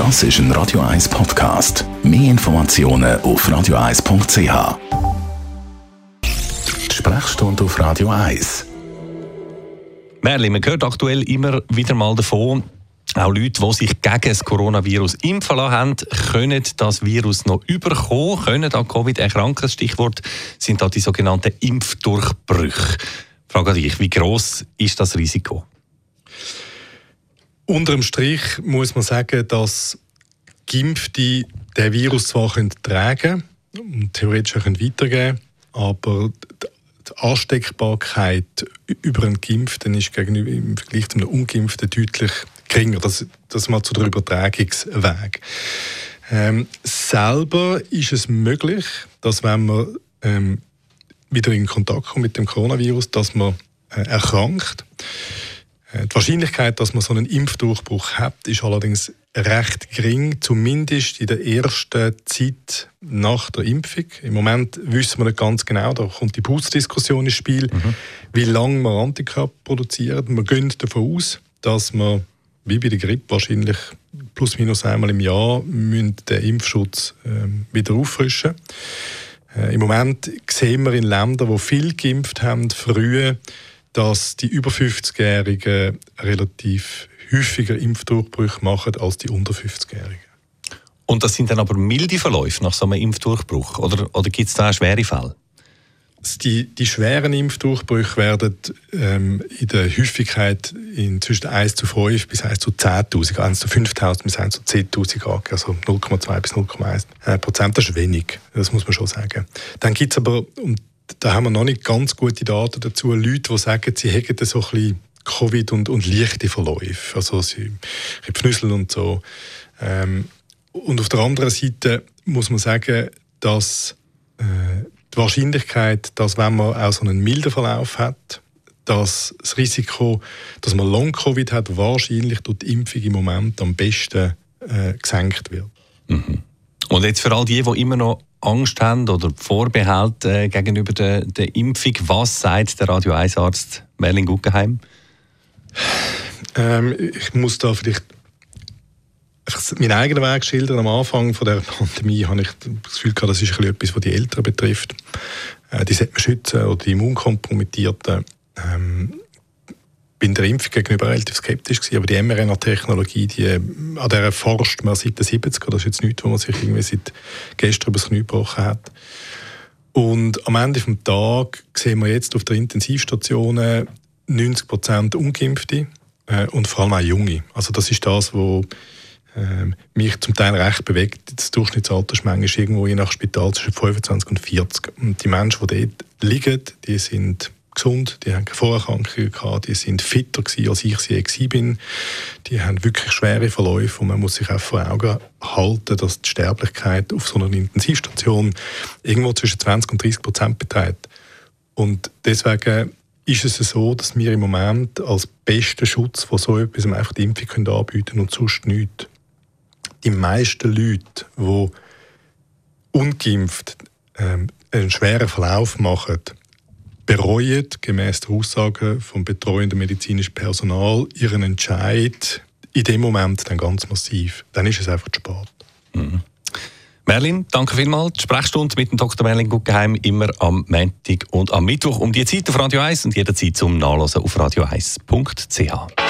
Das ist ein Radio 1 Podcast. Mehr Informationen auf radio1.ch. Sprechstunde auf Radio 1. Merli, man hört aktuell immer wieder mal davon, auch Leute, die sich gegen das Coronavirus impfen lassen haben, können das Virus noch überkommen, können an Covid erkranken. Stichwort sind da die sogenannten Impfdurchbrüche. Frage dich, wie groß ist das Risiko? Unterm Strich muss man sagen, dass Geimpfte den Virus zwar tragen können und theoretisch auch können, aber die Ansteckbarkeit über einen Geimpften ist gegenüber im Vergleich zu einem Ungeimpften deutlich geringer. Das, das mal zu der Übertragungsweg. Ähm, selber ist es möglich, dass wenn man ähm, wieder in Kontakt kommt mit dem Coronavirus, dass man äh, erkrankt. Äh, die Wahrscheinlichkeit, dass man so einen Impfdurchbruch hat, ist allerdings recht gering, zumindest in der ersten Zeit nach der Impfung. Im Moment wissen wir nicht ganz genau, da kommt die Boosterdiskussion ins Spiel, mhm. wie lange man Antikörper produziert. Man geht davon aus, dass man, wie bei der Grippe wahrscheinlich plus minus einmal im Jahr, den Impfschutz äh, wieder auffrischen äh, Im Moment sehen wir in Ländern, wo viel geimpft haben, früher, dass die über 50-Jährigen relativ häufiger Impfdurchbrüche machen als die unter 50-Jährigen. Und das sind dann aber milde Verläufe nach so einem Impfdurchbruch? Oder, oder gibt es da auch schwere Fälle? Die, die schweren Impfdurchbrüche werden ähm, in der Häufigkeit in zwischen 1 zu 5 bis 1 zu 10.000, 1 zu 5.000 bis 1 zu 10.000 angegeben, also 0,2 bis 0,1 Prozent. Das ist wenig, das muss man schon sagen. Dann gibt es aber, und da haben wir noch nicht ganz gute Daten dazu, Leute, die sagen, sie hätten so ein bisschen Covid und, und leichte Verläufe, also sie Pfnüssel und so. Ähm, und auf der anderen Seite muss man sagen, dass äh, die Wahrscheinlichkeit, dass wenn man auch so einen milden Verlauf hat, dass das Risiko, dass man Long-Covid hat, wahrscheinlich durch die Impfung im Moment am besten äh, gesenkt wird. Mhm. Und jetzt für all die, die immer noch Angst haben oder Vorbehalte äh, gegenüber der, der, Impfung, was sagt der Radio 1-Arzt Merlin Guggenheim? Ähm, ich muss da vielleicht meinen eigenen Weg schildern. Am Anfang von der Pandemie habe ich das Gefühl gehabt, das ist etwas, was die Eltern betrifft. Äh, die sollte man schützen oder die Immunkompromittierten. Ähm, bin der Impfung gegenüber relativ skeptisch gewesen, aber die mRNA-Technologie, die, an der forscht man seit den 70er, das ist jetzt nichts, wo man sich irgendwie seit gestern übers Knie gebrochen hat. Und am Ende des Tages sehen wir jetzt auf der Intensivstation 90 Prozent Ungeimpfte äh, und vor allem auch Junge. Also das ist das, was äh, mich zum Teil recht bewegt. Das Durchschnittsaltersmenge ist irgendwo je nach Spital zwischen 25 und 40. Und die Menschen, die dort liegen, die sind gesund, die haben keine Vorerkrankungen gehabt, die sind fitter gewesen, als ich sie je bin. Die haben wirklich schwere Verläufe und man muss sich auch vor Augen halten, dass die Sterblichkeit auf so einer Intensivstation irgendwo zwischen 20 und 30 Prozent beträgt. Und deswegen ist es so, dass wir im Moment als besten Schutz von so etwas einfach die Impfung können anbieten und sonst nichts. Die meisten Leute, die ungeimpft ähm, einen schweren Verlauf machen, bereuen gemäß der Aussagen vom betreuenden medizinischen Personal ihren Entscheid in dem Moment dann ganz massiv. Dann ist es einfach zu spät. Mhm. Merlin, danke vielmals. Die Sprechstunde mit dem Dr. Merlin Guggenheim immer am Montag und am Mittwoch um die Zeit auf Radio 1 und jederzeit zum Nachlesen auf radio1.ch.